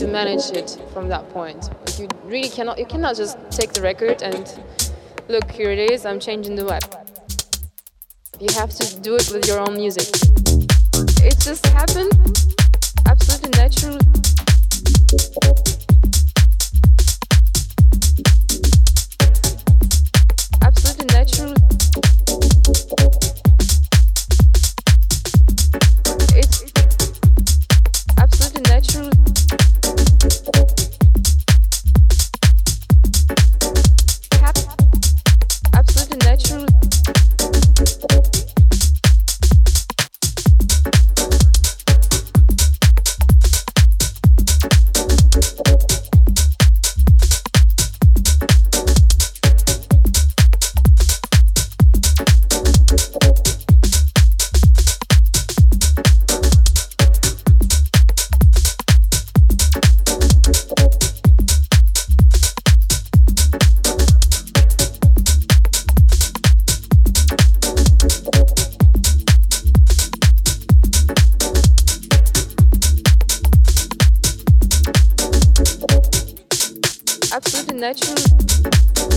to manage it from that point. You really cannot, you cannot just take the record and look, here it is, I'm changing the web. You have to do it with your own music. It just happened absolutely natural.